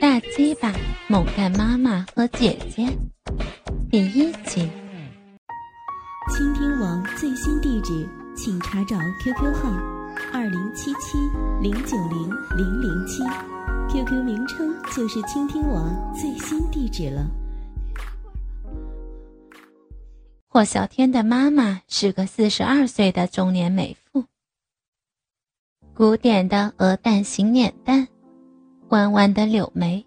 大鸡巴猛干妈妈和姐姐，第一集。倾听王最新地址，请查找 QQ 号二零七七零九零零零七，QQ 名称就是倾听王最新地址了。霍小天的妈妈是个四十二岁的中年美妇，古典的鹅蛋型脸蛋。弯弯的柳眉，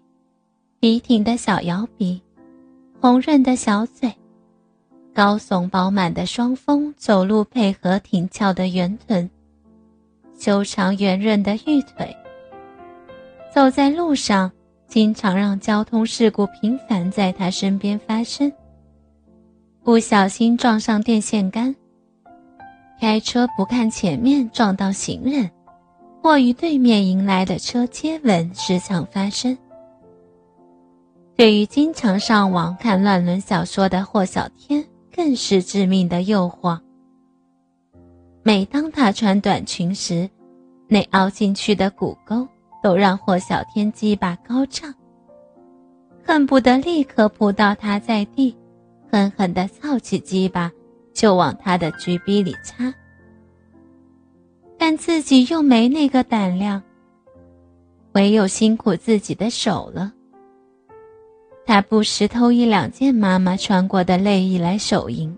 笔挺的小摇鼻，红润的小嘴，高耸饱满的双峰，走路配合挺翘的圆臀，修长圆润的玉腿。走在路上，经常让交通事故频繁在他身边发生。不小心撞上电线杆，开车不看前面撞到行人。或与对面迎来的车接吻时常发生。对于经常上网看乱伦小说的霍小天，更是致命的诱惑。每当她穿短裙时，那凹进去的骨沟都让霍小天鸡巴高涨，恨不得立刻扑倒他在地，狠狠地操起鸡巴就往他的橘逼里插。但自己又没那个胆量，唯有辛苦自己的手了。他不时偷一两件妈妈穿过的内衣来手淫。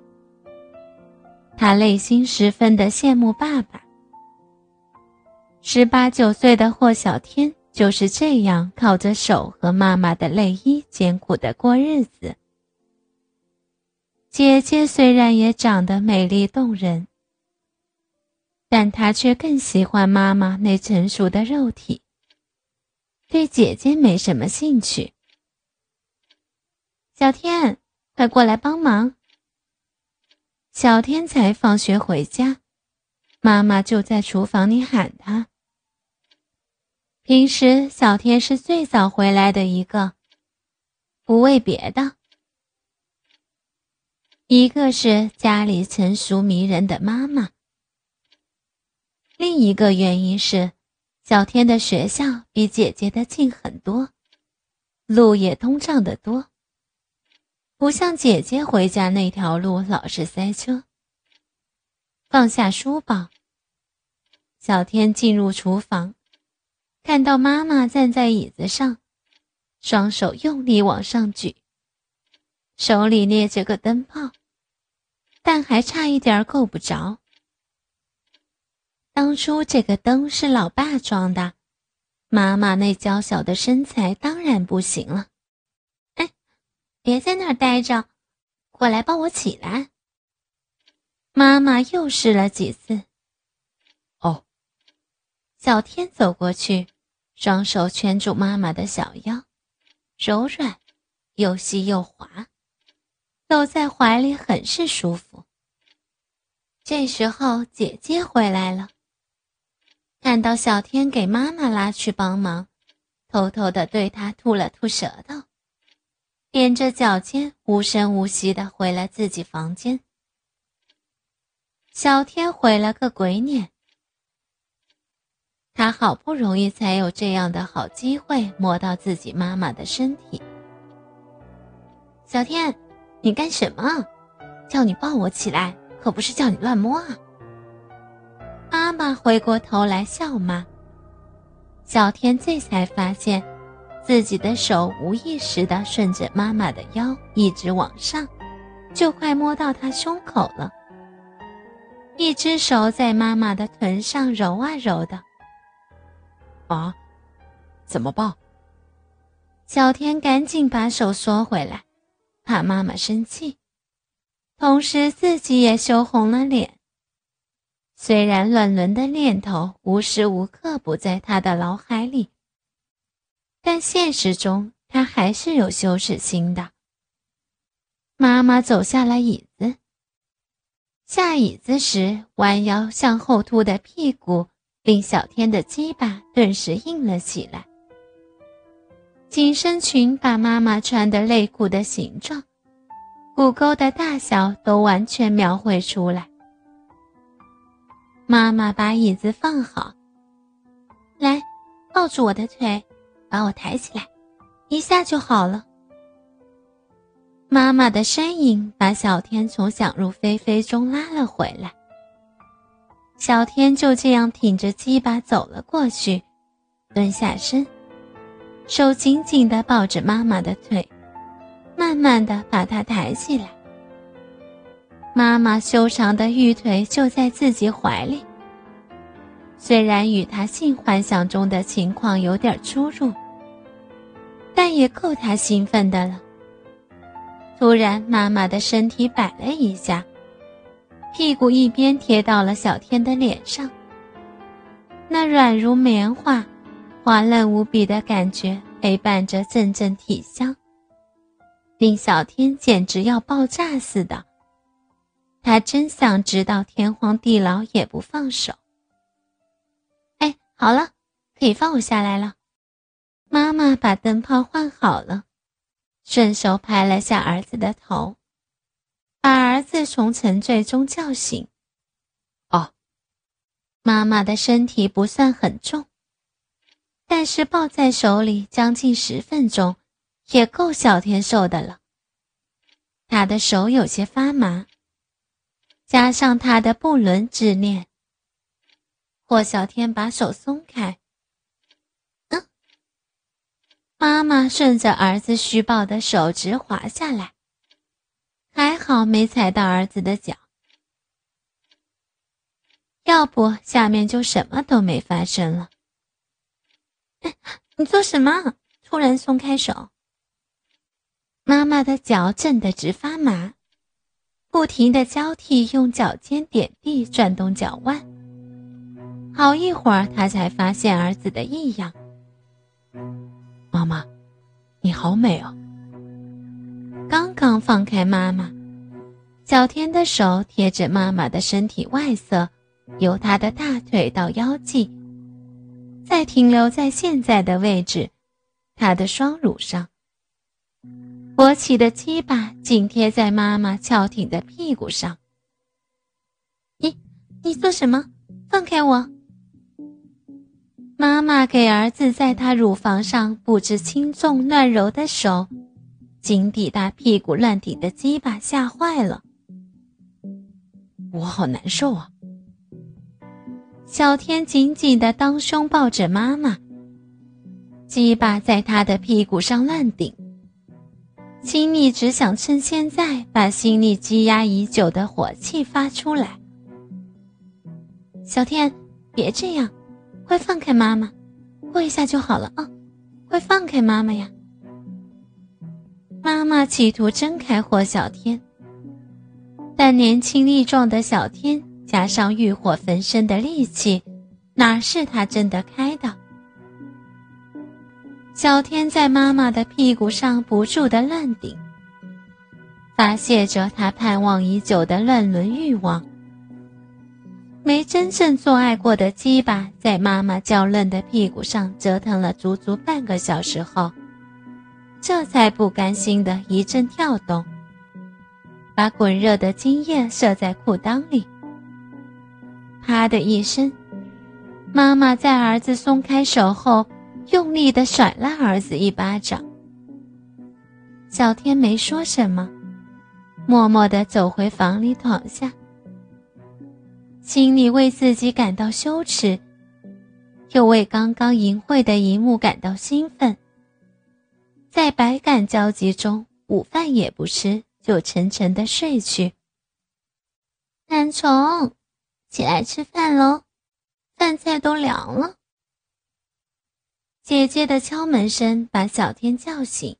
他内心十分的羡慕爸爸。十八九岁的霍小天就是这样靠着手和妈妈的内衣艰苦的过日子。姐姐虽然也长得美丽动人。但他却更喜欢妈妈那成熟的肉体，对姐姐没什么兴趣。小天，快过来帮忙！小天才放学回家，妈妈就在厨房里喊他。平时小天是最早回来的一个，不为别的，一个是家里成熟迷人的妈妈。另一个原因是，小天的学校比姐姐的近很多，路也通畅得多，不像姐姐回家那条路老是塞车。放下书包，小天进入厨房，看到妈妈站在椅子上，双手用力往上举，手里捏着个灯泡，但还差一点够不着。当初这个灯是老爸装的，妈妈那娇小的身材当然不行了。哎，别在那儿待着，过来帮我起来。妈妈又试了几次。哦，小天走过去，双手圈住妈妈的小腰，柔软又细又滑，搂在怀里很是舒服。这时候姐姐回来了。看到小天给妈妈拉去帮忙，偷偷的对他吐了吐舌头，踮着脚尖无声无息的回了自己房间。小天回了个鬼脸，他好不容易才有这样的好机会摸到自己妈妈的身体。小天，你干什么？叫你抱我起来，可不是叫你乱摸啊！妈妈回过头来笑骂，小天这才发现，自己的手无意识地顺着妈妈的腰一直往上，就快摸到她胸口了。一只手在妈妈的臀上揉啊揉的。啊，怎么抱？小天赶紧把手缩回来，怕妈妈生气，同时自己也羞红了脸。虽然乱伦的念头无时无刻不在他的脑海里，但现实中他还是有羞耻心的。妈妈走下了椅子，下椅子时弯腰向后凸的屁股令小天的鸡巴顿时硬了起来。紧身裙把妈妈穿的内裤的形状、骨沟的大小都完全描绘出来。妈妈把椅子放好，来，抱住我的腿，把我抬起来，一下就好了。妈妈的身影把小天从想入非非中拉了回来。小天就这样挺着鸡巴走了过去，蹲下身，手紧紧地抱着妈妈的腿，慢慢地把她抬起来。妈妈修长的玉腿就在自己怀里，虽然与他性幻想中的情况有点出入，但也够他兴奋的了。突然，妈妈的身体摆了一下。屁股一边贴到了小天的脸上，那软如棉花、滑嫩无比的感觉陪伴着阵阵体香，令小天简直要爆炸似的。他真想知道天荒地老也不放手。哎，好了，可以放我下来了。妈妈把灯泡换好了，顺手拍了下儿子的头。把儿子从沉醉中叫醒。哦，妈妈的身体不算很重，但是抱在手里将近十分钟，也够小天受的了。他的手有些发麻，加上他的不伦之恋，霍小天把手松开。嗯，妈妈顺着儿子虚抱的手直滑下来。还好没踩到儿子的脚，要不下面就什么都没发生了。你做什么？突然松开手。妈妈的脚震得直发麻，不停的交替用脚尖点地转动脚腕。好一会儿，他才发现儿子的异样。妈妈，你好美哦。刚刚放开妈妈，小天的手贴着妈妈的身体外侧，由她的大腿到腰际，再停留在现在的位置，她的双乳上。勃起的鸡巴紧贴在妈妈翘挺的屁股上。你，你做什么？放开我！妈妈给儿子在她乳房上布置轻重乱揉的手。紧抵大屁股乱顶的鸡巴吓坏了，我好难受啊！小天紧紧的当胸抱着妈妈，鸡巴在他的屁股上乱顶，心里只想趁现在把心里积压已久的火气发出来。小天，别这样，快放开妈妈，过一下就好了啊！快放开妈妈呀！妈妈企图挣开霍小天，但年轻力壮的小天加上欲火焚身的力气，哪是他挣得开？小天在妈妈的屁股上不住的乱顶，发泄着他盼望已久的乱伦欲望。没真正做爱过的鸡巴，在妈妈娇嫩的屁股上折腾了足足半个小时后。这才不甘心的一阵跳动，把滚热的精液射在裤裆里。啪的一声，妈妈在儿子松开手后，用力的甩了儿子一巴掌。小天没说什么，默默的走回房里躺下，心里为自己感到羞耻，又为刚刚淫秽的一幕感到兴奋。在百感交集中，午饭也不吃，就沉沉的睡去。懒虫，起来吃饭喽，饭菜都凉了。姐姐的敲门声把小天叫醒，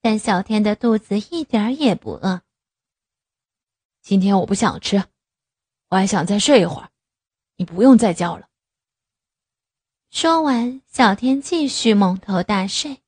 但小天的肚子一点也不饿。今天我不想吃，我还想再睡一会儿，你不用再叫了。说完，小天继续蒙头大睡。